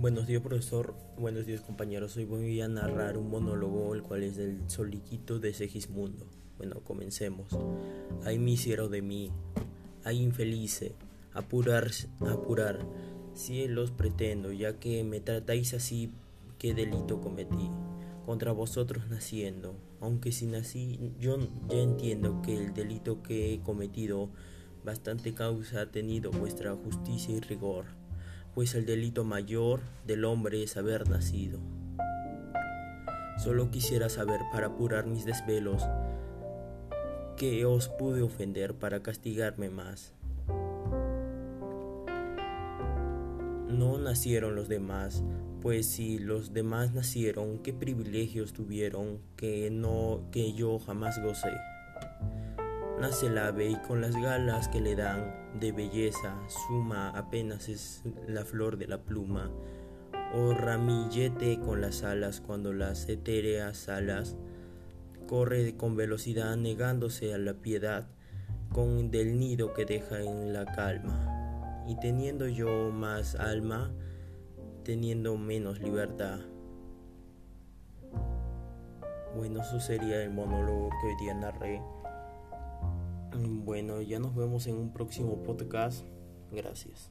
Buenos días profesor, buenos días compañeros. Hoy voy a narrar un monólogo el cual es del soliquito de Segismundo. Bueno, comencemos. Ay misero de mí, ay infelice, apurar, apurar, cielos pretendo, ya que me tratáis así, qué delito cometí contra vosotros naciendo. Aunque si nací, yo ya entiendo que el delito que he cometido bastante causa ha tenido vuestra justicia y rigor pues el delito mayor del hombre es haber nacido. Solo quisiera saber para apurar mis desvelos que os pude ofender para castigarme más. No nacieron los demás, pues si los demás nacieron, qué privilegios tuvieron que no que yo jamás gocé nace el ave y con las galas que le dan de belleza suma apenas es la flor de la pluma. O ramillete con las alas cuando las etéreas alas corre con velocidad negándose a la piedad con del nido que deja en la calma. Y teniendo yo más alma teniendo menos libertad. Bueno eso sería el monólogo que hoy día narré bueno, ya nos vemos en un próximo podcast. Gracias.